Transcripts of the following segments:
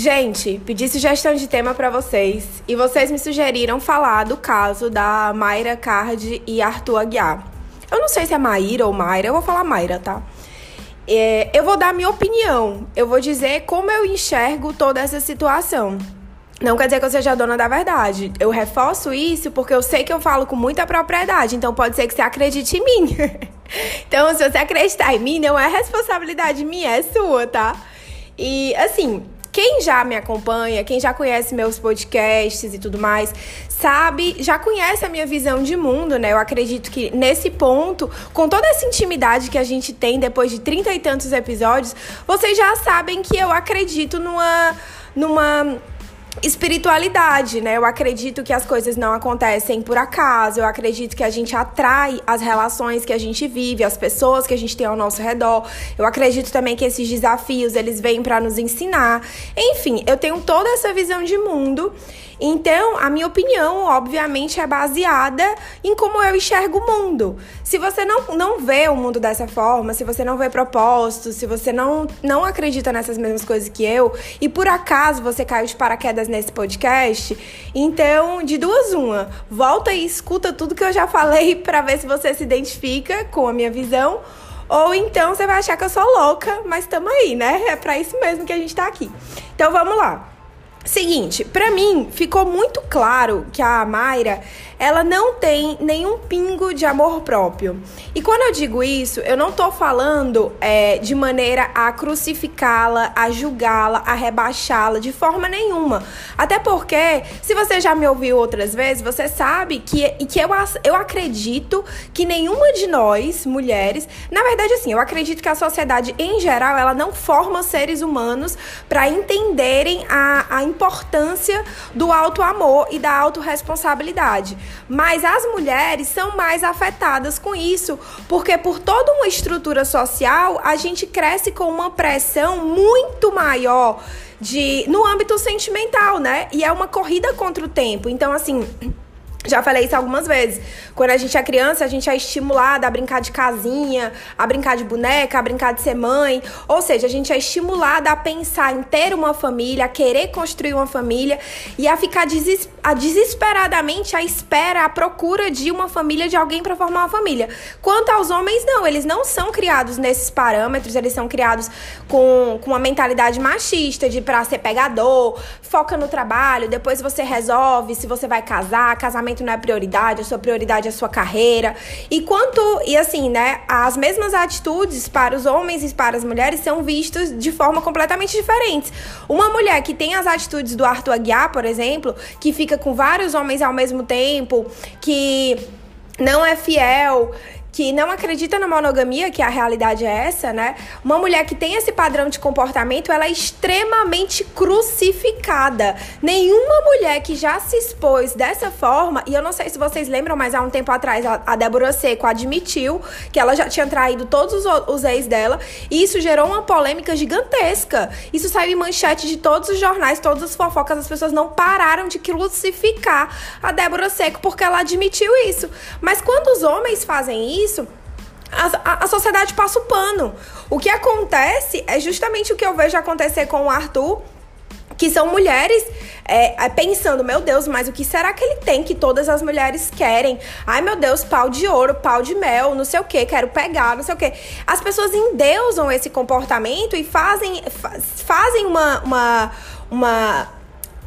Gente, pedi sugestão de tema para vocês e vocês me sugeriram falar do caso da Mayra Card e Arthur Aguiar. Eu não sei se é Maíra ou Mayra, eu vou falar Mayra, tá? É, eu vou dar minha opinião, eu vou dizer como eu enxergo toda essa situação. Não quer dizer que eu seja dona da verdade. Eu reforço isso porque eu sei que eu falo com muita propriedade. Então pode ser que você acredite em mim. então, se você acreditar em mim, não é responsabilidade minha, é sua, tá? E assim, quem já me acompanha, quem já conhece meus podcasts e tudo mais, sabe, já conhece a minha visão de mundo, né? Eu acredito que nesse ponto, com toda essa intimidade que a gente tem depois de trinta e tantos episódios, vocês já sabem que eu acredito numa numa espiritualidade, né? Eu acredito que as coisas não acontecem por acaso, eu acredito que a gente atrai as relações que a gente vive, as pessoas que a gente tem ao nosso redor. Eu acredito também que esses desafios, eles vêm para nos ensinar. Enfim, eu tenho toda essa visão de mundo então, a minha opinião, obviamente, é baseada em como eu enxergo o mundo. Se você não, não vê o mundo dessa forma, se você não vê propósito, se você não, não acredita nessas mesmas coisas que eu, e por acaso você caiu de paraquedas nesse podcast, então, de duas uma, volta e escuta tudo que eu já falei para ver se você se identifica com a minha visão. Ou então você vai achar que eu sou louca, mas tamo aí, né? É para isso mesmo que a gente tá aqui. Então vamos lá. Seguinte, para mim ficou muito claro que a Mayra ela não tem nenhum pingo de amor próprio. E quando eu digo isso, eu não tô falando é, de maneira a crucificá-la, a julgá-la, a rebaixá-la, de forma nenhuma. Até porque, se você já me ouviu outras vezes, você sabe que, que eu, eu acredito que nenhuma de nós, mulheres, na verdade, assim, eu acredito que a sociedade em geral, ela não forma seres humanos para entenderem a, a importância do auto amor e da autorresponsabilidade. Mas as mulheres são mais afetadas com isso, porque por toda uma estrutura social, a gente cresce com uma pressão muito maior de no âmbito sentimental, né? E é uma corrida contra o tempo. Então, assim, já falei isso algumas vezes. Quando a gente é criança, a gente é estimulada a brincar de casinha, a brincar de boneca, a brincar de ser mãe. Ou seja, a gente é estimulada a pensar em ter uma família, a querer construir uma família e a ficar a desesperadamente à espera, à procura de uma família, de alguém para formar uma família. Quanto aos homens, não. Eles não são criados nesses parâmetros, eles são criados com, com uma mentalidade machista, de pra ser pegador, foca no trabalho, depois você resolve se você vai casar, casamento não é prioridade, a sua prioridade é a sua carreira. E quanto, e assim, né, as mesmas atitudes para os homens e para as mulheres são vistas de forma completamente diferentes. Uma mulher que tem as atitudes do Arthur Aguiar, por exemplo, que fica com vários homens ao mesmo tempo, que não é fiel, que não acredita na monogamia, que a realidade é essa, né? Uma mulher que tem esse padrão de comportamento, ela é extremamente crucificada. Nenhuma mulher que já se expôs dessa forma, e eu não sei se vocês lembram, mas há um tempo atrás a Débora Seco admitiu que ela já tinha traído todos os, os ex dela, e isso gerou uma polêmica gigantesca. Isso saiu em manchete de todos os jornais, todas as fofocas, as pessoas não pararam de crucificar a Débora Seco porque ela admitiu isso. Mas quando os homens fazem isso, isso, a, a, sociedade passa o pano. O que acontece é justamente o que eu vejo acontecer com o Arthur, que são mulheres é, é, pensando, meu Deus, mas o que será que ele tem que todas as mulheres querem? Ai, meu Deus, pau de ouro, pau de mel, não sei o que, quero pegar, não sei o que. As pessoas endeusam esse comportamento e fazem, fazem uma, uma, uma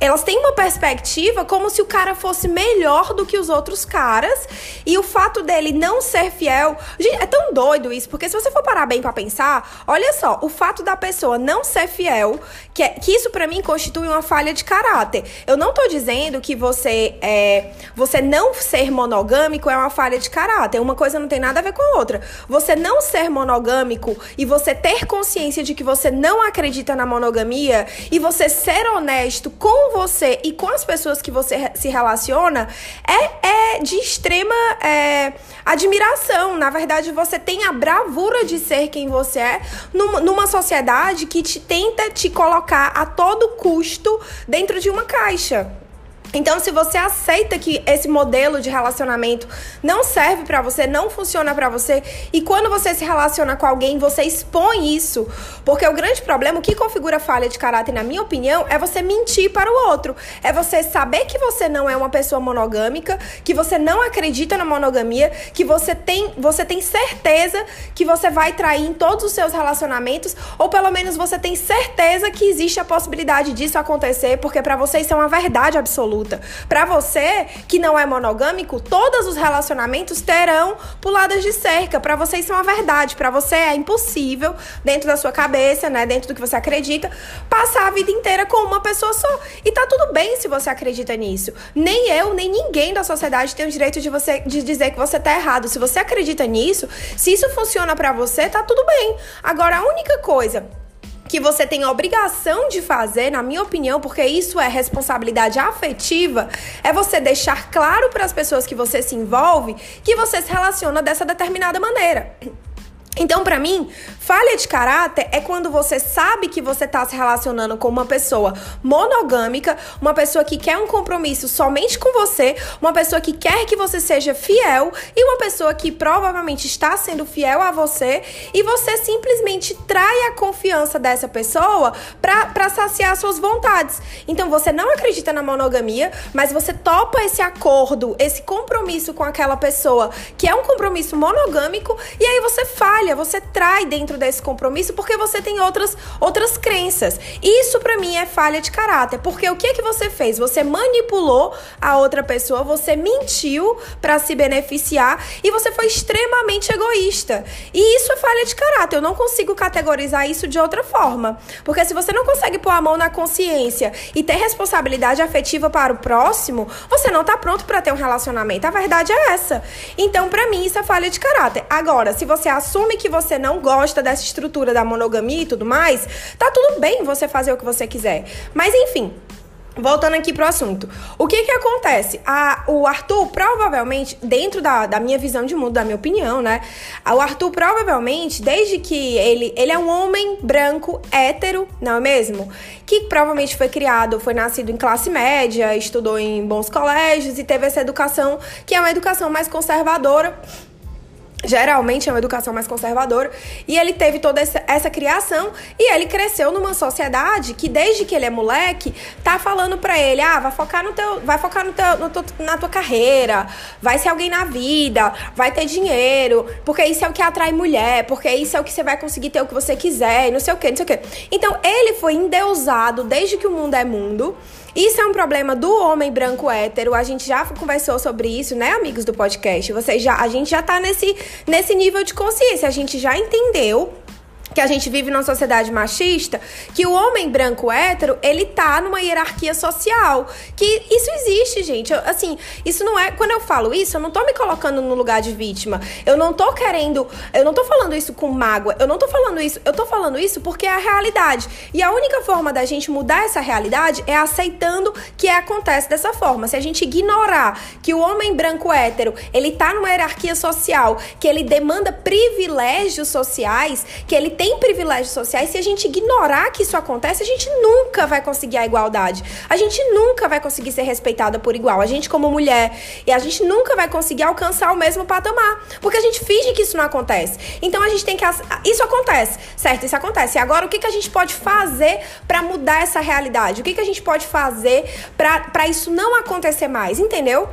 elas têm uma perspectiva como se o cara fosse melhor do que os outros caras e o fato dele não ser fiel. Gente, é tão doido isso, porque se você for parar bem para pensar, olha só, o fato da pessoa não ser fiel, que, é, que isso para mim constitui uma falha de caráter. Eu não tô dizendo que você é, você não ser monogâmico é uma falha de caráter. Uma coisa não tem nada a ver com a outra. Você não ser monogâmico e você ter consciência de que você não acredita na monogamia e você ser honesto com você e com as pessoas que você se relaciona é, é de extrema é, admiração. Na verdade, você tem a bravura de ser quem você é numa, numa sociedade que te tenta te colocar a todo custo dentro de uma caixa. Então, se você aceita que esse modelo de relacionamento não serve para você, não funciona para você, e quando você se relaciona com alguém, você expõe isso, porque o grande problema, o que configura falha de caráter, na minha opinião, é você mentir para o outro. É você saber que você não é uma pessoa monogâmica, que você não acredita na monogamia, que você tem, você tem certeza que você vai trair em todos os seus relacionamentos, ou pelo menos você tem certeza que existe a possibilidade disso acontecer, porque para você isso é uma verdade absoluta Para você que não é monogâmico, todos os relacionamentos terão puladas de cerca. Para você isso é uma verdade. Para você é impossível, dentro da sua cabeça, né, dentro do que você acredita, passar a vida inteira com uma pessoa só. E tá tudo bem se você acredita nisso. Nem eu, nem ninguém da sociedade tem o direito de você de dizer que você tá errado. Se você acredita nisso, se isso funciona para você, tá tudo bem. Agora a única coisa que você tem a obrigação de fazer, na minha opinião, porque isso é responsabilidade afetiva, é você deixar claro para as pessoas que você se envolve que você se relaciona dessa determinada maneira. Então, para mim, falha de caráter é quando você sabe que você está se relacionando com uma pessoa monogâmica, uma pessoa que quer um compromisso somente com você, uma pessoa que quer que você seja fiel e uma pessoa que provavelmente está sendo fiel a você e você simplesmente trai a confiança dessa pessoa para saciar suas vontades. Então, você não acredita na monogamia, mas você topa esse acordo, esse compromisso com aquela pessoa que é um compromisso monogâmico e aí você faz falha, você trai dentro desse compromisso porque você tem outras, outras crenças. Isso para mim é falha de caráter, porque o que é que você fez? Você manipulou a outra pessoa, você mentiu para se beneficiar e você foi extremamente egoísta. E isso é falha de caráter. Eu não consigo categorizar isso de outra forma, porque se você não consegue pôr a mão na consciência e ter responsabilidade afetiva para o próximo, você não tá pronto para ter um relacionamento. A verdade é essa. Então, para mim, isso é falha de caráter. Agora, se você assume assume que você não gosta dessa estrutura da monogamia e tudo mais, tá tudo bem você fazer o que você quiser. Mas enfim, Voltando aqui pro assunto. O que que acontece? A, o Arthur provavelmente, dentro da, da minha visão de mundo, da minha opinião, né? O Arthur provavelmente, desde que ele, ele é um homem branco, hétero, não é mesmo? Que provavelmente foi criado, foi nascido em classe média, estudou em bons colégios e teve essa educação, que é uma educação mais conservadora geralmente é uma educação mais conservadora, e ele teve toda essa, essa, criação e ele cresceu numa sociedade que desde que ele é moleque tá falando para ele, ah, vai focar no teu, vai focar no teu, no teu, na tua carreira, vai ser alguém na vida, vai ter dinheiro, porque isso é o que atrai mulher, porque isso é o que você vai conseguir ter o que você quiser, não sei o que, não sei o que. Então ele foi endeusado desde que o mundo é mundo. Isso é um problema do homem branco hétero. A gente já conversou sobre isso, né, amigos do podcast? Vocês já, a gente já tá nesse, nesse nível de consciência. A gente já entendeu que a gente vive numa sociedade machista, que o homem branco hétero, ele tá numa hierarquia social. Que isso existe, gente. Eu, assim, isso não é. Quando eu falo isso, eu não tô me colocando no lugar de vítima. Eu não tô querendo. Eu não tô falando isso com mágoa. Eu não tô falando isso. Eu tô falando isso porque é a realidade. E a única forma da gente mudar essa realidade é aceitando que acontece dessa forma. Se a gente ignorar que o homem branco hétero, ele tá numa hierarquia social, que ele demanda privilégios sociais, que ele tem privilégios sociais, se a gente ignorar que isso acontece, a gente nunca vai conseguir a igualdade. A gente nunca vai conseguir ser respeitada por igual. A gente, como mulher, e a gente nunca vai conseguir alcançar o mesmo patamar. Porque a gente finge que isso não acontece. Então a gente tem que. Isso acontece, certo? Isso acontece. E agora, o que, que a gente pode fazer para mudar essa realidade? O que, que a gente pode fazer para isso não acontecer mais? Entendeu?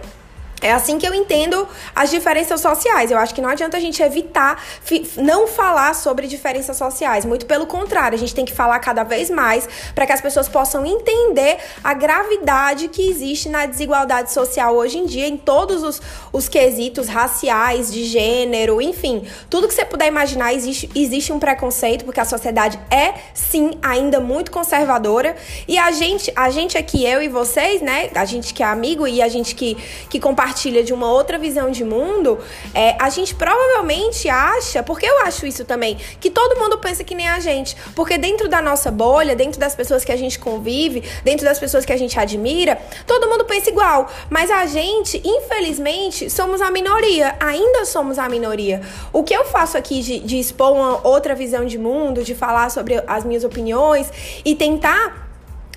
É assim que eu entendo as diferenças sociais. Eu acho que não adianta a gente evitar não falar sobre diferenças sociais. Muito pelo contrário, a gente tem que falar cada vez mais para que as pessoas possam entender a gravidade que existe na desigualdade social hoje em dia, em todos os, os quesitos raciais, de gênero, enfim. Tudo que você puder imaginar, existe, existe um preconceito, porque a sociedade é, sim, ainda muito conservadora. E a gente, a gente aqui, eu e vocês, né? A gente que é amigo e a gente que, que compartilha compartilha de uma outra visão de mundo, é, a gente provavelmente acha, porque eu acho isso também, que todo mundo pensa que nem a gente. Porque dentro da nossa bolha, dentro das pessoas que a gente convive, dentro das pessoas que a gente admira, todo mundo pensa igual. Mas a gente, infelizmente, somos a minoria. Ainda somos a minoria. O que eu faço aqui de, de expor uma outra visão de mundo, de falar sobre as minhas opiniões e tentar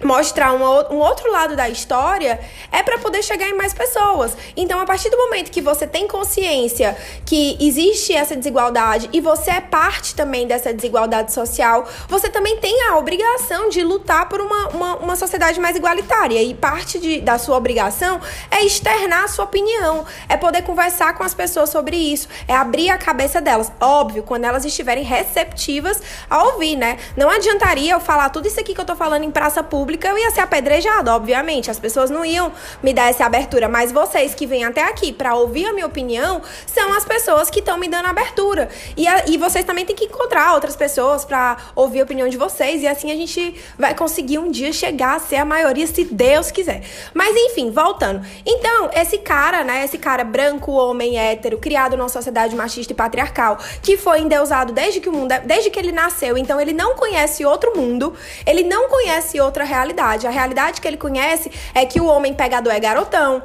mostrar um, outro lado da história é para poder chegar em mais pessoas. Então, a partir do momento que você tem consciência que existe essa desigualdade e você é parte também dessa desigualdade social, você também tem a obrigação de lutar por uma, uma, uma sociedade mais igualitária. E parte de, da sua obrigação é externar a sua opinião, é poder conversar com as pessoas sobre isso, é abrir a cabeça delas. Óbvio, quando elas estiverem receptivas a ouvir, né? Não adiantaria eu falar tudo isso aqui que eu tô falando em praça pública pública, eu ia ser apedrejada, obviamente. As pessoas não iam me dar essa abertura. Mas vocês que vêm até aqui para ouvir a minha opinião são as pessoas que estão me dando abertura. E, a, e vocês também têm que encontrar outras pessoas para ouvir a opinião de vocês. E assim a gente vai conseguir um dia chegar a ser a maioria, se Deus quiser. Mas enfim, voltando. Então, esse cara, né? Esse cara branco, homem, hétero, criado numa sociedade machista e patriarcal, que foi endeusado desde que o mundo, é, desde que ele nasceu. Então, ele não conhece outro mundo, ele não conhece outra realidade realidade. A realidade que ele conhece é que o homem pegador é garotão,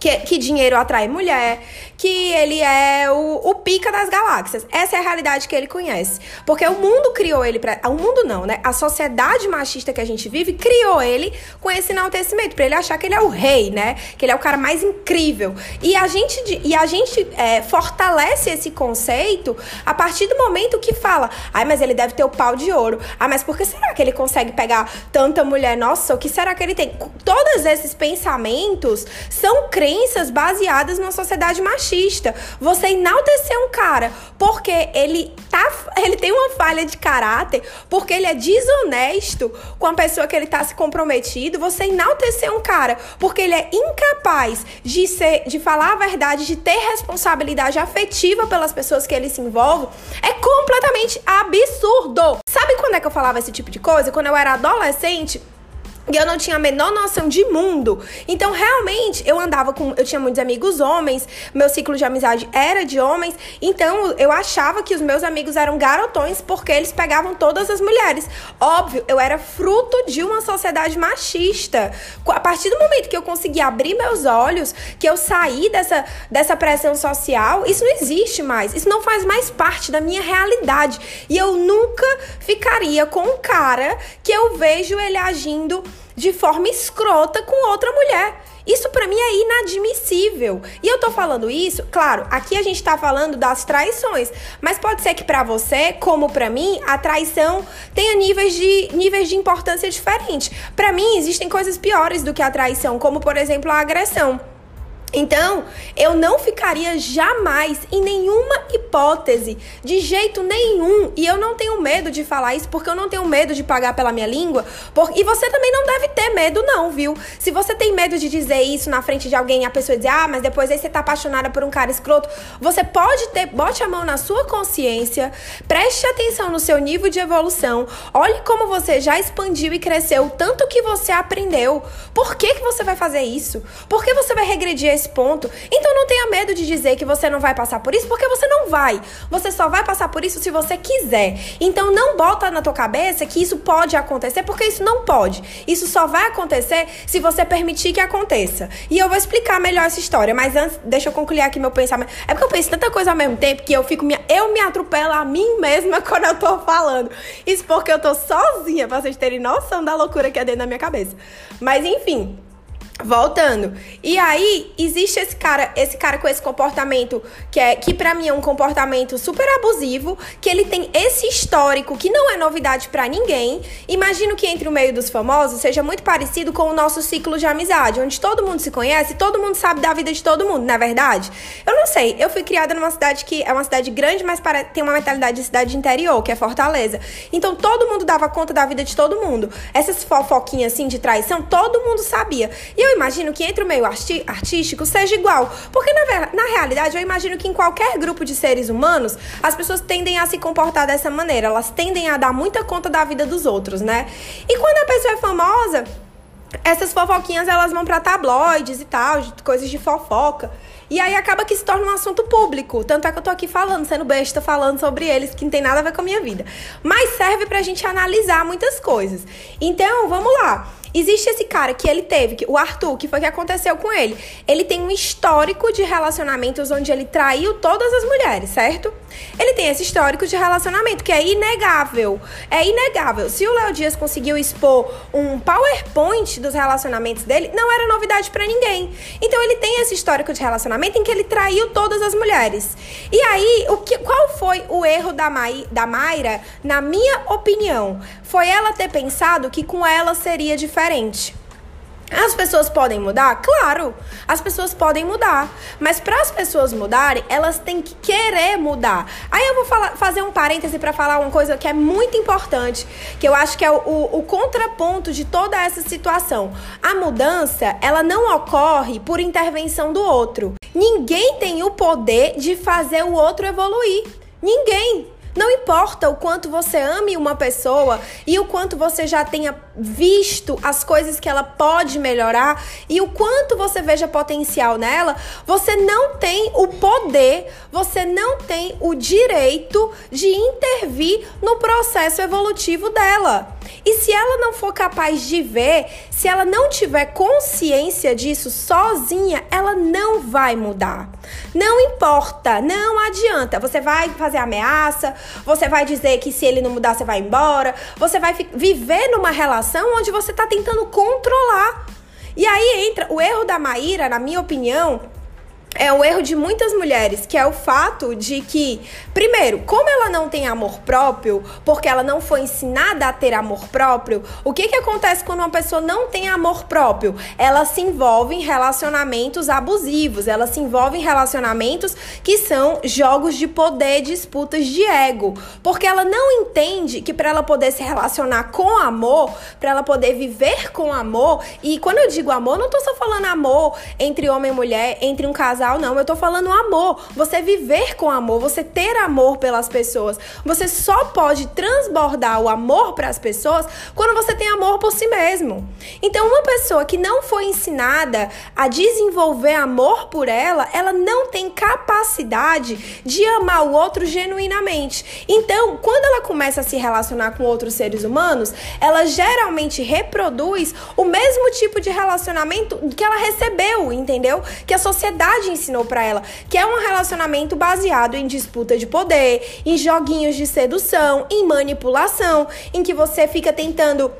que, que dinheiro atrai mulher, que ele é o, o pica das galáxias. Essa é a realidade que ele conhece. Porque o mundo criou ele para. O mundo não, né? A sociedade machista que a gente vive criou ele com esse enaltecimento, para ele achar que ele é o rei, né? Que ele é o cara mais incrível. E a gente, e a gente é, fortalece esse conceito a partir do momento que fala: ai, mas ele deve ter o pau de ouro. Ah, mas por que será que ele consegue pegar tanta mulher? Nossa, o que será que ele tem? Todos esses pensamentos são crenças baseadas numa sociedade machista. Você enaltecer um cara porque ele tá, ele tem uma falha de caráter, porque ele é desonesto com a pessoa que ele tá se comprometido, você enaltecer um cara porque ele é incapaz de ser, de falar a verdade, de ter responsabilidade afetiva pelas pessoas que ele se envolve, é completamente absurdo. Sabe quando é que eu falava esse tipo de coisa? Quando eu era adolescente, e eu não tinha a menor noção de mundo. Então, realmente, eu andava com. Eu tinha muitos amigos homens, meu ciclo de amizade era de homens. Então, eu achava que os meus amigos eram garotões porque eles pegavam todas as mulheres. Óbvio, eu era fruto de uma sociedade machista. A partir do momento que eu consegui abrir meus olhos, que eu saí dessa, dessa pressão social, isso não existe mais. Isso não faz mais parte da minha realidade. E eu nunca ficaria com um cara que eu vejo ele agindo de forma escrota com outra mulher. Isso para mim é inadmissível. E eu tô falando isso, claro, aqui a gente tá falando das traições, mas pode ser que para você, como para mim, a traição tenha níveis de níveis de importância diferentes. Para mim existem coisas piores do que a traição, como por exemplo a agressão. Então, eu não ficaria jamais em nenhuma hipótese, de jeito nenhum, e eu não tenho medo de falar isso porque eu não tenho medo de pagar pela minha língua, por... e você também não deve ter medo não, viu? Se você tem medo de dizer isso na frente de alguém e a pessoa dizer, ah, mas depois aí você tá apaixonada por um cara escroto, você pode ter, bote a mão na sua consciência, preste atenção no seu nível de evolução, olhe como você já expandiu e cresceu, tanto que você aprendeu. Por que, que você vai fazer isso? Por que você vai regredir esse ponto. Então não tenha medo de dizer que você não vai passar por isso, porque você não vai. Você só vai passar por isso se você quiser. Então não bota na tua cabeça que isso pode acontecer, porque isso não pode. Isso só vai acontecer se você permitir que aconteça. E eu vou explicar melhor essa história, mas antes, deixa eu concluir aqui meu pensamento. É porque eu penso tanta coisa ao mesmo tempo que eu fico me, eu me atropelo a mim mesma quando eu tô falando. Isso porque eu tô sozinha, pra vocês terem noção da loucura que é dentro da minha cabeça. Mas enfim, Voltando. E aí, existe esse cara, esse cara com esse comportamento que é que para mim é um comportamento super abusivo, que ele tem esse histórico que não é novidade para ninguém. Imagino que entre o meio dos famosos seja muito parecido com o nosso ciclo de amizade, onde todo mundo se conhece, todo mundo sabe da vida de todo mundo, não é verdade? Eu não sei, eu fui criada numa cidade que é uma cidade grande, mas tem uma mentalidade de cidade interior, que é Fortaleza. Então todo mundo dava conta da vida de todo mundo. Essas fofoquinhas assim de traição, todo mundo sabia. E eu eu imagino que entre o meio artístico seja igual. Porque, na, na realidade, eu imagino que em qualquer grupo de seres humanos, as pessoas tendem a se comportar dessa maneira. Elas tendem a dar muita conta da vida dos outros, né? E quando a pessoa é famosa, essas fofoquinhas elas vão para tabloides e tal, coisas de fofoca. E aí acaba que se torna um assunto público. Tanto é que eu tô aqui falando, sendo besta, falando sobre eles, que não tem nada a ver com a minha vida. Mas serve pra gente analisar muitas coisas. Então, vamos lá. Existe esse cara que ele teve, o Arthur, que foi o que aconteceu com ele. Ele tem um histórico de relacionamentos onde ele traiu todas as mulheres, certo? Ele tem esse histórico de relacionamento que é inegável. É inegável. Se o Léo Dias conseguiu expor um PowerPoint dos relacionamentos dele, não era novidade para ninguém. Então ele tem esse histórico de relacionamento em que ele traiu todas as mulheres. E aí, o que, qual foi o erro da, Mai, da Mayra, na minha opinião? Foi ela ter pensado que com ela seria diferente. As pessoas podem mudar? Claro, as pessoas podem mudar. Mas para as pessoas mudarem, elas têm que querer mudar. Aí eu vou falar, fazer um parêntese para falar uma coisa que é muito importante, que eu acho que é o, o, o contraponto de toda essa situação. A mudança, ela não ocorre por intervenção do outro. Ninguém tem o poder de fazer o outro evoluir. Ninguém. Não importa o quanto você ame uma pessoa e o quanto você já tenha visto as coisas que ela pode melhorar e o quanto você veja potencial nela, você não tem o poder, você não tem o direito de intervir no processo evolutivo dela. E se ela não for capaz de ver, se ela não tiver consciência disso sozinha, ela não vai mudar. Não importa, não adianta. Você vai fazer ameaça, você vai dizer que se ele não mudar, você vai embora. Você vai viver numa relação onde você está tentando controlar. E aí entra o erro da Maíra, na minha opinião, é o erro de muitas mulheres, que é o fato de que, primeiro, como ela não tem amor próprio, porque ela não foi ensinada a ter amor próprio, o que, que acontece quando uma pessoa não tem amor próprio? Ela se envolve em relacionamentos abusivos, ela se envolve em relacionamentos que são jogos de poder, disputas de ego, porque ela não entende que para ela poder se relacionar com amor, para ela poder viver com amor, e quando eu digo amor, não tô só falando amor entre homem e mulher, entre um casal casal, não. Eu tô falando amor. Você viver com amor, você ter amor pelas pessoas. Você só pode transbordar o amor para as pessoas quando você tem amor por si mesmo. Então, uma pessoa que não foi ensinada a desenvolver amor por ela, ela não tem capacidade de amar o outro genuinamente. Então, quando ela começa a se relacionar com outros seres humanos, ela geralmente reproduz o mesmo tipo de relacionamento que ela recebeu, entendeu? Que a sociedade ensinou para ela, que é um relacionamento baseado em disputa de poder, em joguinhos de sedução, em manipulação, em que você fica tentando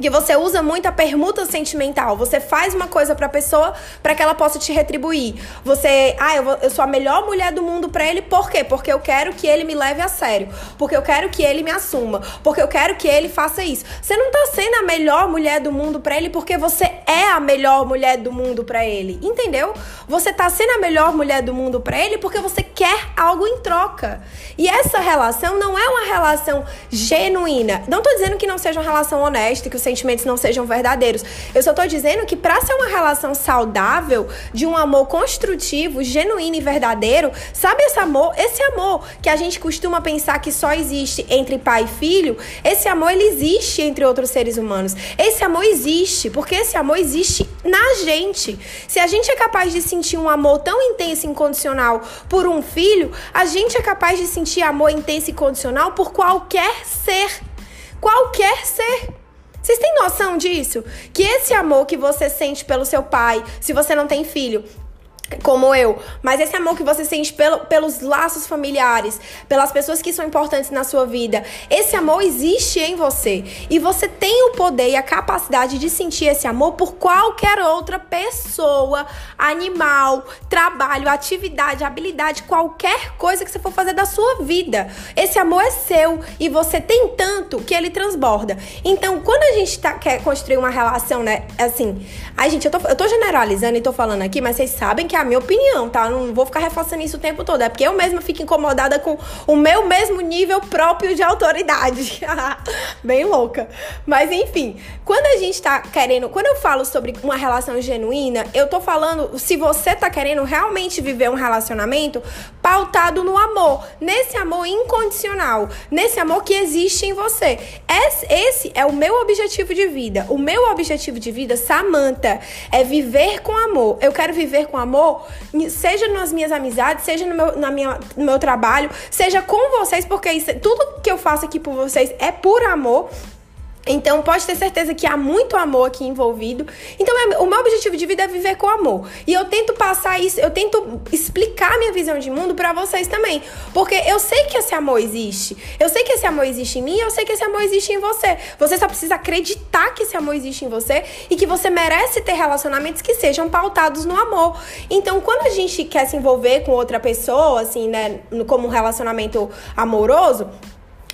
que você usa muito a permuta sentimental. Você faz uma coisa pra pessoa para que ela possa te retribuir. Você, ah, eu, vou, eu sou a melhor mulher do mundo para ele, por quê? Porque eu quero que ele me leve a sério. Porque eu quero que ele me assuma. Porque eu quero que ele faça isso. Você não tá sendo a melhor mulher do mundo para ele porque você é a melhor mulher do mundo para ele. Entendeu? Você tá sendo a melhor mulher do mundo para ele porque você quer algo em troca. E essa relação não é uma relação genuína. Não tô dizendo que não seja uma relação honesta, que sentimentos não sejam verdadeiros. Eu só tô dizendo que para ser uma relação saudável, de um amor construtivo, genuíno e verdadeiro, sabe esse amor, esse amor que a gente costuma pensar que só existe entre pai e filho, esse amor ele existe entre outros seres humanos. Esse amor existe, porque esse amor existe na gente. Se a gente é capaz de sentir um amor tão intenso e incondicional por um filho, a gente é capaz de sentir amor intenso e incondicional por qualquer ser. Qualquer ser. Vocês têm noção disso? Que esse amor que você sente pelo seu pai, se você não tem filho, como eu, mas esse amor que você sente pelo, pelos laços familiares, pelas pessoas que são importantes na sua vida, esse amor existe em você e você tem o poder e a capacidade de sentir esse amor por qualquer outra pessoa, animal, trabalho, atividade, habilidade, qualquer coisa que você for fazer da sua vida. Esse amor é seu e você tem tanto que ele transborda. Então, quando a gente tá, quer construir uma relação, né, assim, ai gente, eu tô, eu tô generalizando e tô falando aqui, mas vocês sabem que é a minha opinião, tá? Não vou ficar reforçando isso o tempo todo. É porque eu mesma fico incomodada com o meu mesmo nível próprio de autoridade. Bem louca. Mas enfim, quando a gente tá querendo. Quando eu falo sobre uma relação genuína, eu tô falando se você tá querendo realmente viver um relacionamento pautado no amor. Nesse amor incondicional. Nesse amor que existe em você. Esse é o meu objetivo de vida. O meu objetivo de vida, Samantha, é viver com amor. Eu quero viver com amor seja nas minhas amizades, seja no meu, na minha, no meu trabalho, seja com vocês, porque isso, tudo que eu faço aqui por vocês é por amor. Então, pode ter certeza que há muito amor aqui envolvido. Então, é, o meu objetivo de vida é viver com amor. E eu tento passar isso, eu tento explicar minha visão de mundo para vocês também. Porque eu sei que esse amor existe. Eu sei que esse amor existe em mim, eu sei que esse amor existe em você. Você só precisa acreditar que esse amor existe em você e que você merece ter relacionamentos que sejam pautados no amor. Então, quando a gente quer se envolver com outra pessoa, assim, né, como um relacionamento amoroso,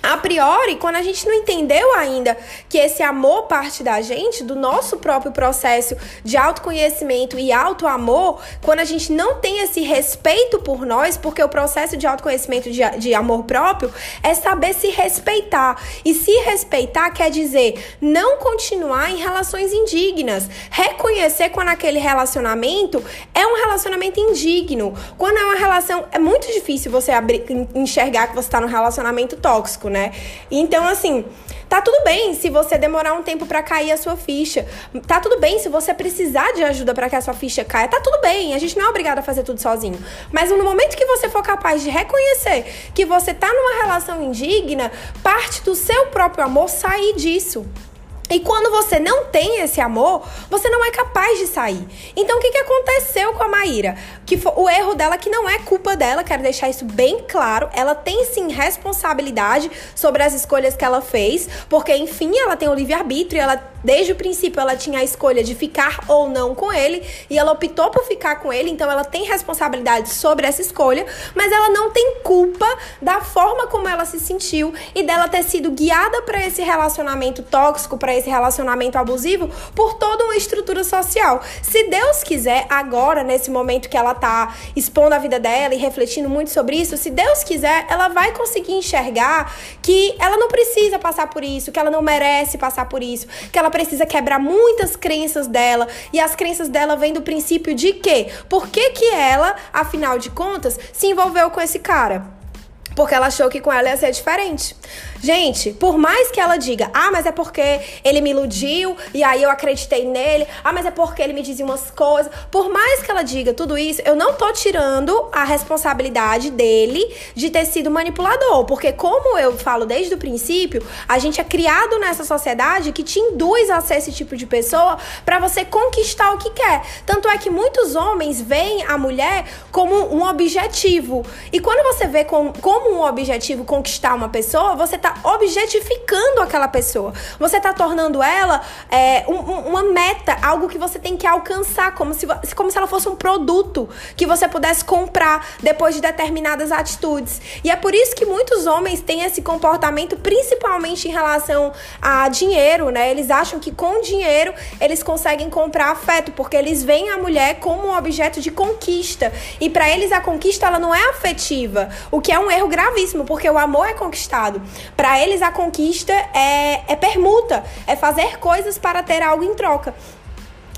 a priori, quando a gente não entendeu ainda que esse amor parte da gente, do nosso próprio processo de autoconhecimento e auto-amor, quando a gente não tem esse respeito por nós, porque o processo de autoconhecimento de, de amor próprio é saber se respeitar. E se respeitar quer dizer não continuar em relações indignas, reconhecer quando aquele relacionamento é um relacionamento indigno, quando é uma relação. É muito difícil você abrir, enxergar que você está num relacionamento tóxico, né? Então, assim, tá tudo bem se você demorar um tempo para cair a sua ficha. Tá tudo bem se você precisar de ajuda para que a sua ficha caia. Tá tudo bem. A gente não é obrigado a fazer tudo sozinho. Mas no momento que você for capaz de reconhecer que você tá numa relação indigna, parte do seu próprio amor sair disso. E quando você não tem esse amor, você não é capaz de sair. Então, o que, que aconteceu com a Maíra? Que o erro dela, que não é culpa dela, quero deixar isso bem claro. Ela tem sim responsabilidade sobre as escolhas que ela fez, porque, enfim, ela tem o livre-arbítrio, ela Desde o princípio, ela tinha a escolha de ficar ou não com ele e ela optou por ficar com ele, então ela tem responsabilidade sobre essa escolha, mas ela não tem culpa da forma como ela se sentiu e dela ter sido guiada para esse relacionamento tóxico, para esse relacionamento abusivo por toda uma estrutura social. Se Deus quiser, agora, nesse momento que ela tá expondo a vida dela e refletindo muito sobre isso, se Deus quiser, ela vai conseguir enxergar que ela não precisa passar por isso, que ela não merece passar por isso, que ela precisa quebrar muitas crenças dela. E as crenças dela vêm do princípio de quê? Por que, que ela, afinal de contas, se envolveu com esse cara? Porque ela achou que com ela ia ser diferente. Gente, por mais que ela diga, ah, mas é porque ele me iludiu e aí eu acreditei nele, ah, mas é porque ele me dizia umas coisas. Por mais que ela diga tudo isso, eu não tô tirando a responsabilidade dele de ter sido manipulador. Porque, como eu falo desde o princípio, a gente é criado nessa sociedade que te induz a ser esse tipo de pessoa para você conquistar o que quer. Tanto é que muitos homens veem a mulher como um objetivo. E quando você vê como, como um objetivo conquistar uma pessoa, você tá objetificando aquela pessoa. Você está tornando ela é, um, uma meta, algo que você tem que alcançar, como se, como se ela fosse um produto que você pudesse comprar depois de determinadas atitudes. E é por isso que muitos homens têm esse comportamento, principalmente em relação a dinheiro, né? Eles acham que com dinheiro eles conseguem comprar afeto, porque eles veem a mulher como um objeto de conquista. E para eles a conquista ela não é afetiva, o que é um erro gravíssimo, porque o amor é conquistado. Para eles, a conquista é, é permuta, é fazer coisas para ter algo em troca.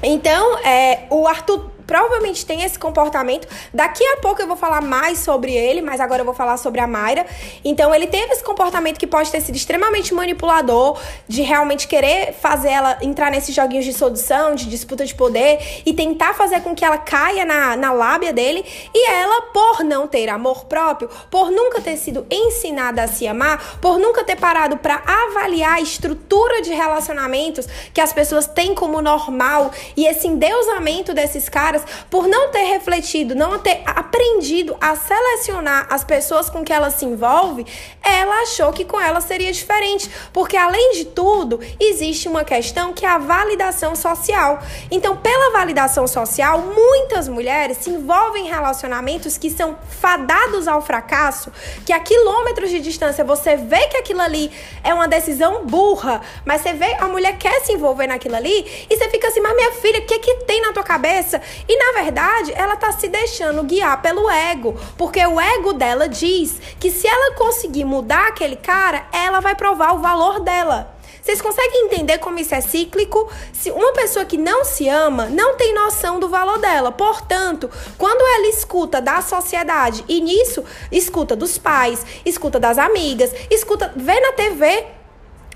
Então, é, o Arthur provavelmente tem esse comportamento. Daqui a pouco eu vou falar mais sobre ele, mas agora eu vou falar sobre a Mayra. Então, ele teve esse comportamento que pode ter sido extremamente manipulador, de realmente querer fazer ela entrar nesses joguinhos de sedução, de disputa de poder e tentar fazer com que ela caia na, na lábia dele. E ela, por não ter amor próprio, por nunca ter sido ensinada a se amar, por nunca ter parado para avaliar a estrutura de relacionamentos que as pessoas têm como normal e esse endeusamento desses caras por não ter refletido, não ter aprendido a selecionar as pessoas com que ela se envolve, ela achou que com ela seria diferente. Porque, além de tudo, existe uma questão que é a validação social. Então, pela validação social, muitas mulheres se envolvem em relacionamentos que são fadados ao fracasso, que a quilômetros de distância você vê que aquilo ali é uma decisão burra, mas você vê a mulher quer se envolver naquilo ali e você fica assim, mas minha filha, o que, que tem na tua cabeça? E na verdade, ela tá se deixando guiar pelo ego, porque o ego dela diz que se ela conseguir mudar aquele cara, ela vai provar o valor dela. Vocês conseguem entender como isso é cíclico? Se uma pessoa que não se ama não tem noção do valor dela. Portanto, quando ela escuta da sociedade e nisso escuta dos pais, escuta das amigas, escuta, vê na TV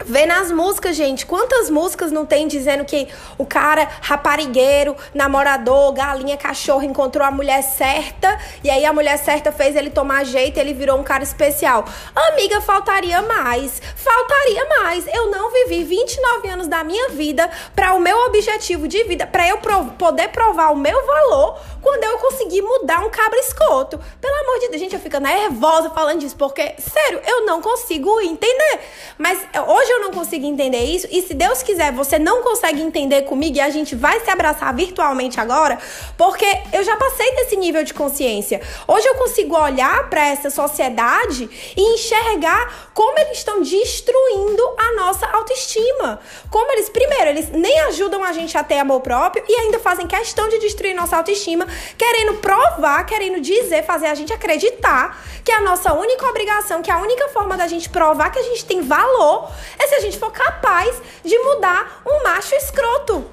Vê nas músicas, gente. Quantas músicas não tem dizendo que o cara raparigueiro, namorador, galinha, cachorro encontrou a mulher certa e aí a mulher certa fez ele tomar jeito e ele virou um cara especial. Amiga, faltaria mais. Faltaria mais. Eu não vivi 29 anos da minha vida para o meu objetivo de vida, para eu prov poder provar o meu valor quando eu conseguir mudar um cabra escoto. Pelo amor de Deus, gente, eu fico nervosa falando disso porque, sério, eu não consigo entender. Mas hoje hoje eu não consigo entender isso, e se Deus quiser, você não consegue entender comigo e a gente vai se abraçar virtualmente agora, porque eu já passei desse nível de consciência. Hoje eu consigo olhar para essa sociedade e enxergar como eles estão destruindo a nossa autoestima. Como eles, primeiro, eles nem ajudam a gente a ter amor próprio e ainda fazem questão de destruir nossa autoestima, querendo provar, querendo dizer, fazer a gente acreditar que a nossa única obrigação, que a única forma da gente provar que a gente tem valor é se a gente for capaz de mudar um macho escroto.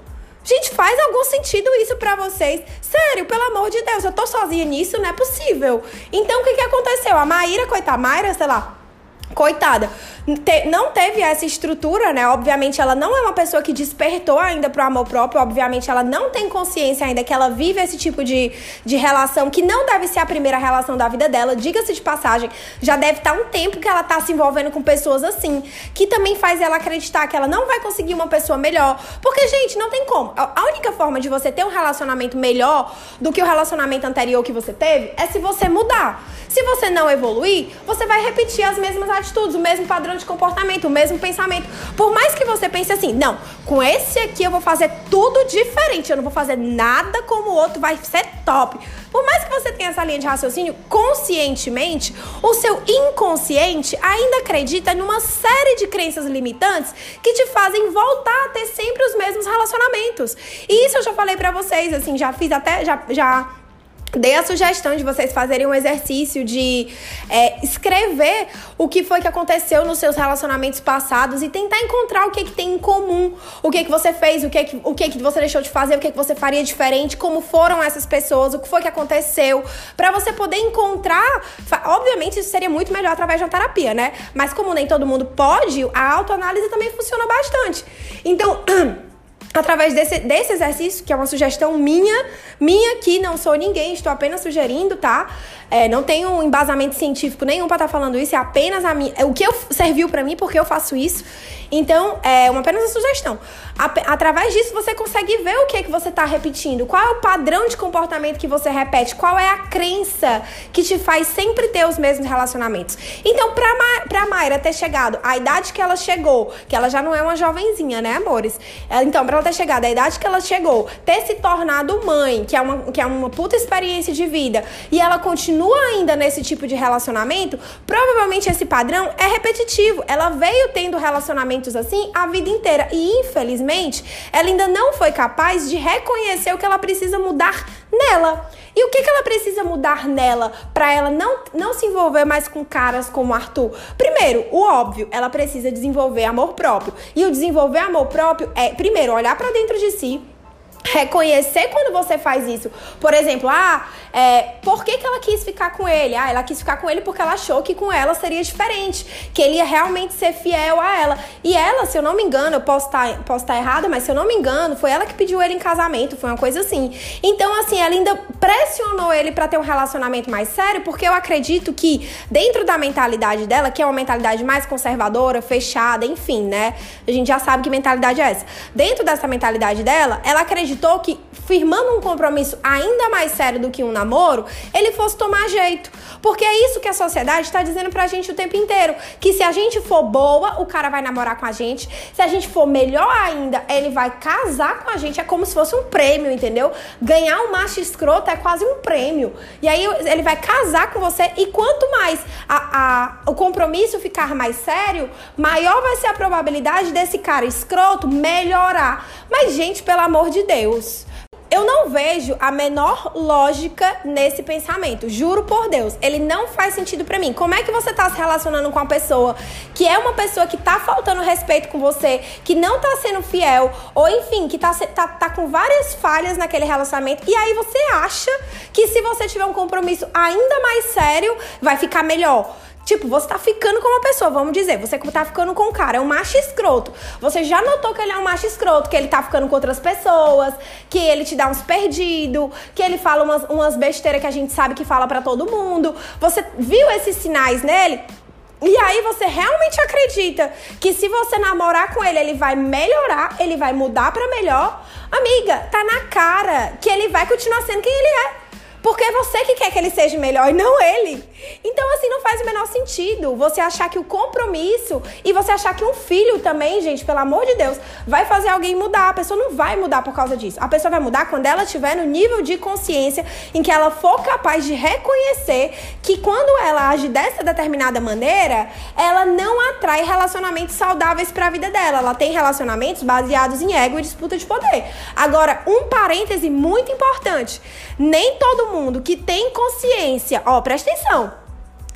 Gente, faz algum sentido isso para vocês? Sério, pelo amor de Deus, eu tô sozinha nisso, não é possível. Então, o que que aconteceu? A Maíra, coitada, Maíra, sei lá, coitada, te, não teve essa estrutura, né? Obviamente, ela não é uma pessoa que despertou ainda pro amor próprio, obviamente, ela não tem consciência ainda que ela vive esse tipo de, de relação, que não deve ser a primeira relação da vida dela. Diga-se de passagem, já deve estar tá um tempo que ela tá se envolvendo com pessoas assim, que também faz ela acreditar que ela não vai conseguir uma pessoa melhor. Porque, gente, não tem como. A única forma de você ter um relacionamento melhor do que o relacionamento anterior que você teve é se você mudar. Se você não evoluir, você vai repetir as mesmas atitudes, o mesmo padrão de comportamento, o mesmo pensamento. Por mais que você pense assim, não, com esse aqui eu vou fazer tudo diferente, eu não vou fazer nada como o outro, vai ser top. Por mais que você tenha essa linha de raciocínio, conscientemente, o seu inconsciente ainda acredita numa série de crenças limitantes que te fazem voltar a ter sempre os mesmos relacionamentos. E isso eu já falei para vocês, assim, já fiz até, já, já Dei a sugestão de vocês fazerem um exercício de é, escrever o que foi que aconteceu nos seus relacionamentos passados e tentar encontrar o que, que tem em comum, o que, que você fez, o que, que, o que, que você deixou de fazer, o que, que você faria diferente, como foram essas pessoas, o que foi que aconteceu, para você poder encontrar. Obviamente, isso seria muito melhor através de uma terapia, né? Mas como nem todo mundo pode, a autoanálise também funciona bastante. Então. através desse, desse exercício, que é uma sugestão minha, minha aqui, não sou ninguém, estou apenas sugerindo, tá? É, não tenho embasamento científico nenhum para estar tá falando isso, é apenas a minha, é o que eu, serviu para mim, porque eu faço isso. Então, é uma apenas uma sugestão. Através disso, você consegue ver o que, é que você está repetindo, qual é o padrão de comportamento que você repete, qual é a crença que te faz sempre ter os mesmos relacionamentos. Então, pra, Ma pra Mayra ter chegado à idade que ela chegou, que ela já não é uma jovenzinha, né, amores? Então, pra ela ter chegado à idade que ela chegou, ter se tornado mãe, que é uma, que é uma puta experiência de vida, e ela continua ainda nesse tipo de relacionamento, provavelmente esse padrão é repetitivo. Ela veio tendo relacionamentos assim a vida inteira. E, infelizmente, infelizmente, ela ainda não foi capaz de reconhecer o que ela precisa mudar nela. E o que, que ela precisa mudar nela para ela não, não se envolver mais com caras como Arthur? Primeiro, o óbvio, ela precisa desenvolver amor próprio. E o desenvolver amor próprio é, primeiro, olhar para dentro de si, reconhecer quando você faz isso. Por exemplo, ah, é, por que, que ela quis ficar com ele? Ah, ela quis ficar com ele porque ela achou que com ela seria diferente, que ele ia realmente ser fiel a ela. E ela, se eu não me engano, eu posso estar tá, posso tá errada, mas se eu não me engano, foi ela que pediu ele em casamento, foi uma coisa assim. Então, assim, ela ainda pressionou ele para ter um relacionamento mais sério, porque eu acredito que dentro da mentalidade dela, que é uma mentalidade mais conservadora, fechada, enfim, né? A gente já sabe que mentalidade é essa. Dentro dessa mentalidade dela, ela acreditou que firmando um compromisso ainda mais sério do que um namoro, ele fosse tomar jeito. Porque é isso que a sociedade está dizendo pra gente o tempo inteiro. Que se a gente for boa, o cara vai namorar com a gente. Se a gente for melhor ainda, ele vai casar com a gente. É como se fosse um prêmio, entendeu? Ganhar um macho escroto é quase um prêmio. E aí ele vai casar com você. E quanto mais a, a, o compromisso ficar mais sério, maior vai ser a probabilidade desse cara escroto melhorar. Mas, gente, pelo amor de Deus. Eu não vejo a menor lógica nesse pensamento, juro por Deus. Ele não faz sentido para mim. Como é que você tá se relacionando com uma pessoa que é uma pessoa que tá faltando respeito com você, que não tá sendo fiel, ou enfim, que tá, tá, tá com várias falhas naquele relacionamento, e aí você acha que se você tiver um compromisso ainda mais sério, vai ficar melhor? Tipo, você tá ficando com uma pessoa, vamos dizer, você tá ficando com um cara, é um macho escroto. Você já notou que ele é um macho escroto, que ele tá ficando com outras pessoas, que ele te dá uns perdidos, que ele fala umas, umas besteiras que a gente sabe que fala para todo mundo. Você viu esses sinais nele? E aí você realmente acredita que se você namorar com ele, ele vai melhorar, ele vai mudar para melhor? Amiga, tá na cara que ele vai continuar sendo quem ele é. Porque é você que quer que ele seja melhor e não ele. Então, assim, não faz o menor sentido você achar que o compromisso e você achar que um filho também, gente, pelo amor de Deus, vai fazer alguém mudar. A pessoa não vai mudar por causa disso. A pessoa vai mudar quando ela estiver no nível de consciência em que ela for capaz de reconhecer que quando ela age dessa determinada maneira, ela não atrai relacionamentos saudáveis para a vida dela. Ela tem relacionamentos baseados em ego e disputa de poder. Agora, um parêntese muito importante: nem todo mundo que tem consciência, ó, presta atenção.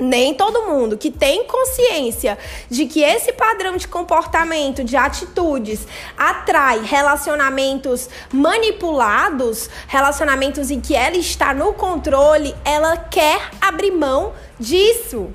Nem todo mundo que tem consciência de que esse padrão de comportamento, de atitudes, atrai relacionamentos manipulados, relacionamentos em que ela está no controle, ela quer abrir mão disso.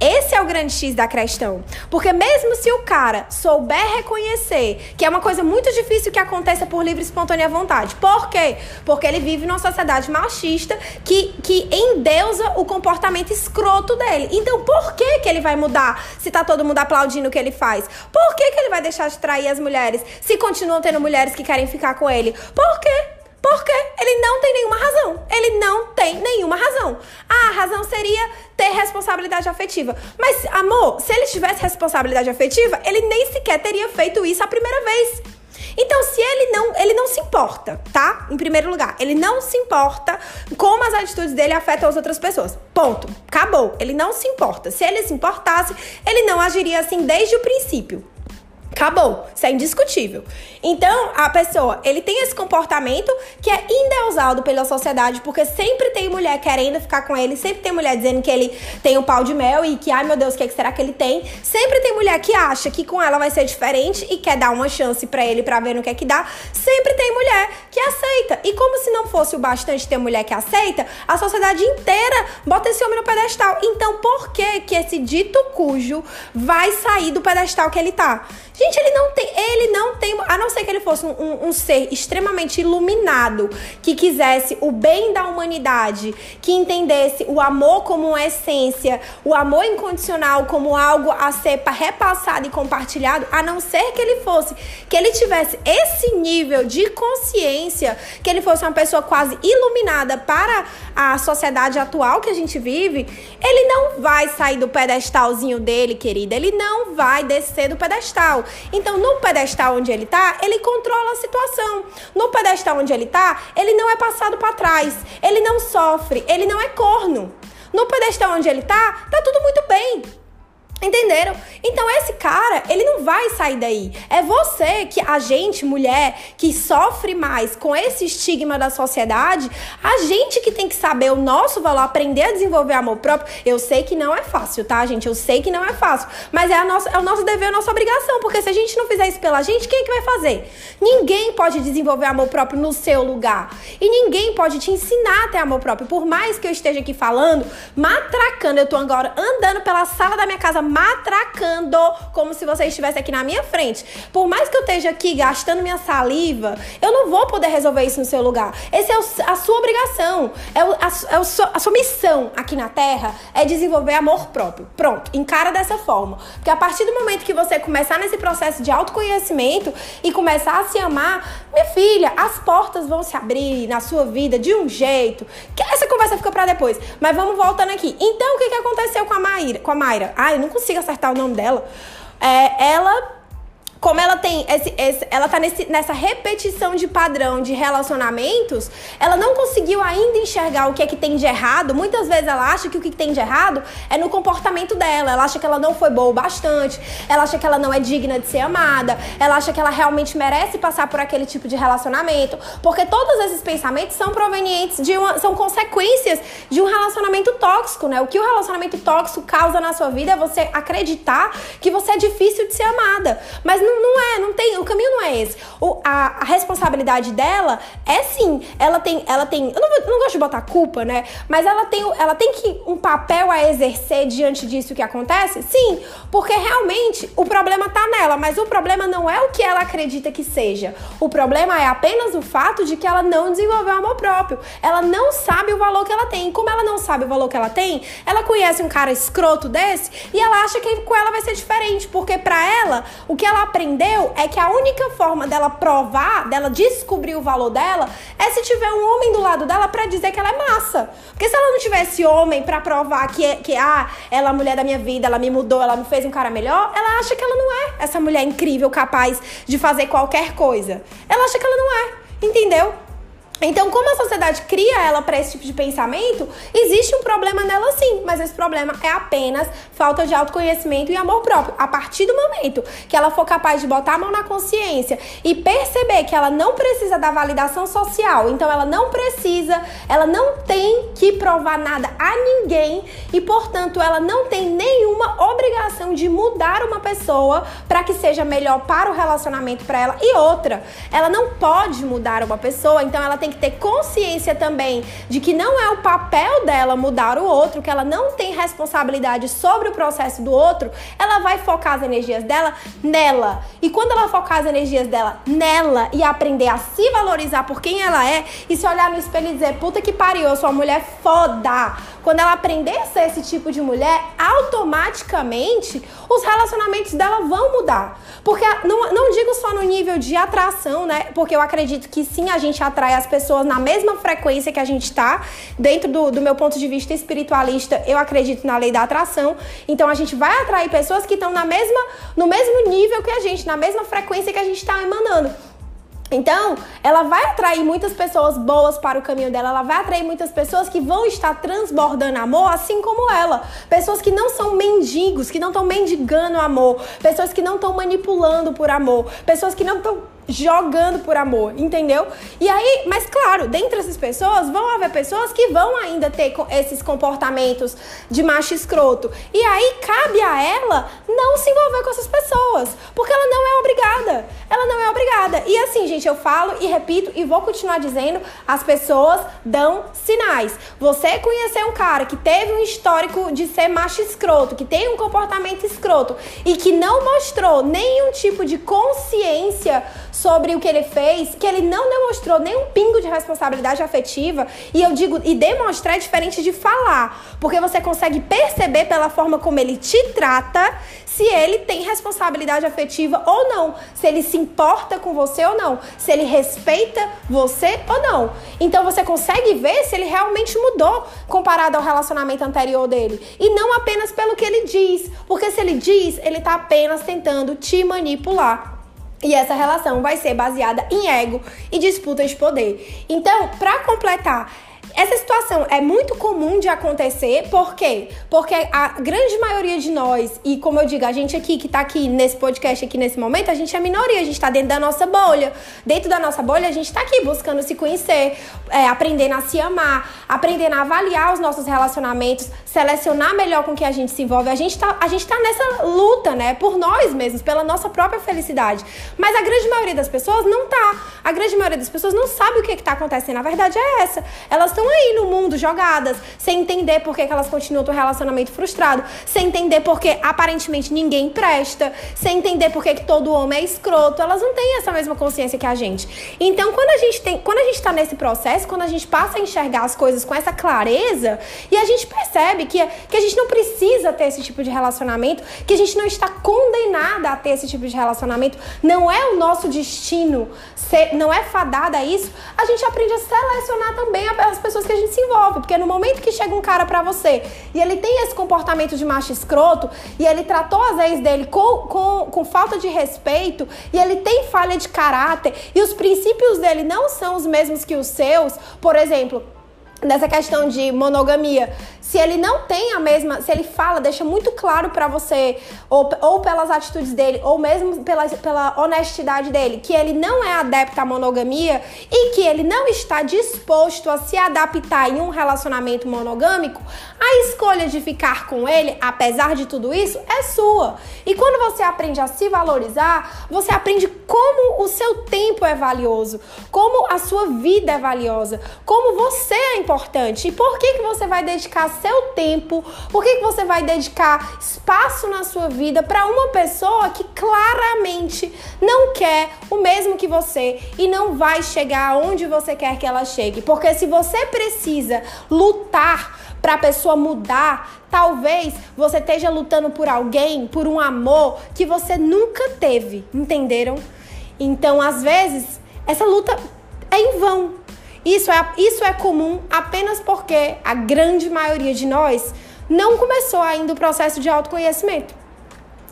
Esse é o grande X da questão. Porque mesmo se o cara souber reconhecer, que é uma coisa muito difícil que aconteça por livre e espontânea vontade. Por quê? Porque ele vive numa sociedade machista que, que endeusa o comportamento escroto dele. Então, por que, que ele vai mudar se tá todo mundo aplaudindo o que ele faz? Por que, que ele vai deixar de trair as mulheres se continuam tendo mulheres que querem ficar com ele? Por quê? Porque ele não tem nenhuma razão. Ele não tem nenhuma razão. A razão seria ter responsabilidade afetiva. Mas, amor, se ele tivesse responsabilidade afetiva, ele nem sequer teria feito isso a primeira vez. Então, se ele não, ele não se importa, tá? Em primeiro lugar, ele não se importa como as atitudes dele afetam as outras pessoas. Ponto. Acabou. Ele não se importa. Se ele se importasse, ele não agiria assim desde o princípio. Acabou. Isso é indiscutível. Então, a pessoa, ele tem esse comportamento que é endeusado pela sociedade, porque sempre tem mulher querendo ficar com ele, sempre tem mulher dizendo que ele tem um pau de mel e que, ai meu Deus, o que, é que será que ele tem? Sempre tem mulher que acha que com ela vai ser diferente e quer dar uma chance para ele para ver no que é que dá. Sempre tem mulher que aceita. E como se não fosse o bastante ter mulher que aceita, a sociedade inteira bota esse homem no pedestal. Então, por que que esse dito cujo vai sair do pedestal que ele tá? Gente, ele não tem, ele não tem, a não ser que ele fosse um, um, ser extremamente iluminado, que quisesse o bem da humanidade, que entendesse o amor como uma essência, o amor incondicional como algo a ser repassado e compartilhado, a não ser que ele fosse, que ele tivesse esse nível de consciência, que ele fosse uma pessoa quase iluminada para a sociedade atual que a gente vive, ele não vai sair do pedestalzinho dele, querida, ele não vai descer do pedestal. Então, no pedestal onde ele tá, ele controla a situação. No pedestal onde ele tá, ele não é passado para trás, ele não sofre, ele não é corno. No pedestal onde ele tá, tá tudo muito bem. Entenderam? Então esse cara, ele não vai sair daí. É você que a gente, mulher, que sofre mais com esse estigma da sociedade, a gente que tem que saber o nosso valor, aprender a desenvolver amor próprio. Eu sei que não é fácil, tá, gente? Eu sei que não é fácil, mas é, a nossa, é o nosso dever, a nossa obrigação, porque se a gente não fizer isso pela gente, quem é que vai fazer? Ninguém pode desenvolver amor próprio no seu lugar. E ninguém pode te ensinar a ter amor próprio. Por mais que eu esteja aqui falando, matracando, eu tô agora andando pela sala da minha casa matracando como se você estivesse aqui na minha frente. Por mais que eu esteja aqui gastando minha saliva, eu não vou poder resolver isso no seu lugar. Essa é a sua obrigação, é, o, a, é sua, a sua missão aqui na Terra é desenvolver amor próprio. Pronto, encara dessa forma. Porque a partir do momento que você começar nesse processo de autoconhecimento e começar a se amar, minha filha, as portas vão se abrir na sua vida de um jeito. Que essa conversa fica para depois. Mas vamos voltando aqui. Então, o que, que aconteceu com a Mayra? Com a Mayra? Ai, eu não acertar o nome dela. É, ela como ela tem esse, esse ela tá nesse, nessa repetição de padrão de relacionamentos, ela não conseguiu ainda enxergar o que é que tem de errado. Muitas vezes ela acha que o que tem de errado é no comportamento dela. Ela acha que ela não foi boa o bastante, ela acha que ela não é digna de ser amada, ela acha que ela realmente merece passar por aquele tipo de relacionamento, porque todos esses pensamentos são provenientes de uma, são consequências de um relacionamento tóxico, né? O que o relacionamento tóxico causa na sua vida é você acreditar que você é difícil de ser amada. Mas não, não é, não tem, o caminho não é esse. O, a, a responsabilidade dela é sim, ela tem, ela tem, eu não, não gosto de botar culpa, né? Mas ela tem, ela tem que um papel a exercer diante disso que acontece? Sim, porque realmente o problema tá nela, mas o problema não é o que ela acredita que seja. O problema é apenas o fato de que ela não desenvolveu amor próprio. Ela não sabe o valor que ela tem. Como ela não sabe o valor que ela tem, ela conhece um cara escroto desse e ela acha que com ela vai ser diferente, porque para ela, o que ela aprendeu é que a única forma dela provar, dela descobrir o valor dela, é se tiver um homem do lado dela para dizer que ela é massa. Porque se ela não tivesse homem para provar que, que ah, ela é a mulher da minha vida, ela me mudou, ela me fez um cara melhor, ela acha que ela não é essa mulher incrível, capaz de fazer qualquer coisa. Ela acha que ela não é, entendeu? Então, como a sociedade cria ela para esse tipo de pensamento, existe um problema nela sim, mas esse problema é apenas falta de autoconhecimento e amor próprio. A partir do momento que ela for capaz de botar a mão na consciência e perceber que ela não precisa da validação social, então ela não precisa, ela não tem que provar nada a ninguém e, portanto, ela não tem nenhuma obrigação de mudar uma pessoa para que seja melhor para o relacionamento para ela. E outra, ela não pode mudar uma pessoa, então ela tem que ter consciência também de que não é o papel dela mudar o outro, que ela não tem responsabilidade sobre o processo do outro, ela vai focar as energias dela nela. E quando ela focar as energias dela nela e aprender a se valorizar por quem ela é e se olhar no espelho e dizer, puta que pariu, eu sou uma mulher foda. Quando ela aprender a ser esse tipo de mulher, automaticamente os relacionamentos dela vão mudar. Porque não, não digo só no nível de atração, né? Porque eu acredito que sim, a gente atrai as pessoas na mesma frequência que a gente está. Dentro do, do meu ponto de vista espiritualista, eu acredito na lei da atração. Então a gente vai atrair pessoas que estão na mesma, no mesmo nível que a gente, na mesma frequência que a gente está emanando. Então, ela vai atrair muitas pessoas boas para o caminho dela, ela vai atrair muitas pessoas que vão estar transbordando amor, assim como ela. Pessoas que não são mendigos, que não estão mendigando amor, pessoas que não estão manipulando por amor, pessoas que não estão jogando por amor, entendeu? E aí, mas claro, dentre essas pessoas vão haver pessoas que vão ainda ter esses comportamentos de macho escroto. E aí cabe a ela não se envolver com essas pessoas, porque ela não é obrigada. Ela não é obrigada. E assim, gente, eu falo e repito e vou continuar dizendo, as pessoas dão sinais. Você conhecer um cara que teve um histórico de ser macho escroto, que tem um comportamento escroto e que não mostrou nenhum tipo de consciência sobre o que ele fez, que ele não demonstrou nenhum pingo de responsabilidade afetiva. E eu digo, e demonstrar é diferente de falar, porque você consegue perceber pela forma como ele te trata se ele tem responsabilidade afetiva ou não, se ele se importa com você ou não, se ele respeita você ou não. Então você consegue ver se ele realmente mudou comparado ao relacionamento anterior dele. E não apenas pelo que ele diz, porque se ele diz, ele tá apenas tentando te manipular. E essa relação vai ser baseada em ego e disputa de poder. Então, para completar essa situação é muito comum de acontecer, por quê? Porque a grande maioria de nós, e como eu digo, a gente aqui que tá aqui nesse podcast, aqui nesse momento, a gente é minoria, a gente tá dentro da nossa bolha. Dentro da nossa bolha, a gente tá aqui buscando se conhecer, é, aprendendo a se amar, aprendendo a avaliar os nossos relacionamentos, selecionar melhor com que a gente se envolve. A gente tá, a gente tá nessa luta, né, por nós mesmos, pela nossa própria felicidade. Mas a grande maioria das pessoas não tá. A grande maioria das pessoas não sabe o que, que tá acontecendo. A verdade é essa. Elas estão aí no mundo jogadas, sem entender por que, que elas continuam o relacionamento frustrado, sem entender por que aparentemente ninguém presta, sem entender por que, que todo homem é escroto. Elas não têm essa mesma consciência que a gente. Então, quando a gente tem, quando a gente tá nesse processo, quando a gente passa a enxergar as coisas com essa clareza e a gente percebe que, que a gente não precisa ter esse tipo de relacionamento, que a gente não está condenada a ter esse tipo de relacionamento, não é o nosso destino, ser, não é fadada a isso, a gente aprende a selecionar também as pessoas pessoas que a gente se envolve. Porque no momento que chega um cara pra você e ele tem esse comportamento de macho escroto e ele tratou as ex dele com, com, com falta de respeito e ele tem falha de caráter e os princípios dele não são os mesmos que os seus, por exemplo nessa questão de monogamia, se ele não tem a mesma, se ele fala, deixa muito claro para você, ou, ou pelas atitudes dele, ou mesmo pela, pela honestidade dele, que ele não é adepto à monogamia e que ele não está disposto a se adaptar em um relacionamento monogâmico, a escolha de ficar com ele, apesar de tudo isso, é sua. E quando você aprende a se valorizar, você aprende como o seu tempo é valioso, como a sua vida é valiosa, como você é importante e por que, que você vai dedicar seu tempo, por que, que você vai dedicar espaço na sua vida para uma pessoa que claramente não quer o mesmo que você e não vai chegar onde você quer que ela chegue. Porque se você precisa lutar para a pessoa mudar, talvez você esteja lutando por alguém, por um amor que você nunca teve, entenderam? Então, às vezes, essa luta é em vão. Isso é, isso é comum apenas porque a grande maioria de nós não começou ainda o processo de autoconhecimento.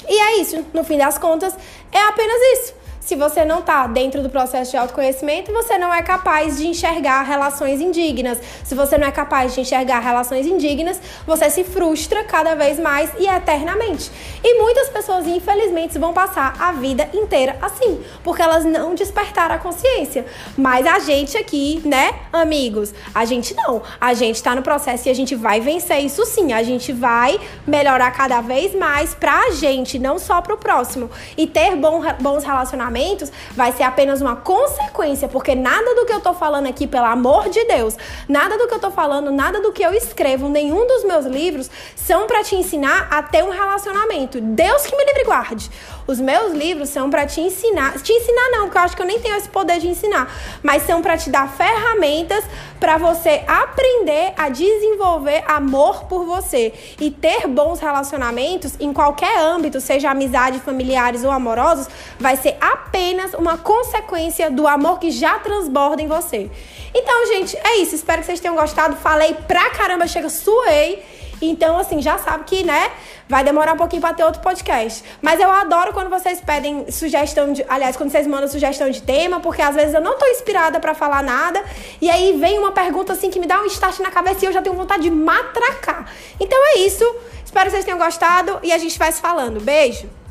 E é isso, no fim das contas, é apenas isso. Se você não está dentro do processo de autoconhecimento, você não é capaz de enxergar relações indignas. Se você não é capaz de enxergar relações indignas, você se frustra cada vez mais e eternamente. E muitas pessoas, infelizmente, vão passar a vida inteira assim, porque elas não despertaram a consciência. Mas a gente aqui, né, amigos, a gente não. A gente está no processo e a gente vai vencer isso sim. A gente vai melhorar cada vez mais pra gente, não só pro próximo. E ter bom, bons relacionamentos relacionamentos vai ser apenas uma consequência, porque nada do que eu tô falando aqui, pelo amor de Deus, nada do que eu tô falando, nada do que eu escrevo, nenhum dos meus livros são para te ensinar a ter um relacionamento. Deus que me livre guarde. Os meus livros são para te ensinar, te ensinar não, porque eu acho que eu nem tenho esse poder de ensinar, mas são para te dar ferramentas para você aprender a desenvolver amor por você e ter bons relacionamentos em qualquer âmbito, seja amizade, familiares ou amorosos, vai ser apenas uma consequência do amor que já transborda em você. Então, gente, é isso. Espero que vocês tenham gostado. Falei pra caramba, chega, suei. Então, assim, já sabe que, né, vai demorar um pouquinho para ter outro podcast. Mas eu adoro quando vocês pedem sugestão de. Aliás, quando vocês mandam sugestão de tema, porque às vezes eu não tô inspirada para falar nada. E aí vem uma pergunta assim que me dá um start na cabeça e eu já tenho vontade de matracar. Então é isso. Espero que vocês tenham gostado e a gente vai se falando. Beijo!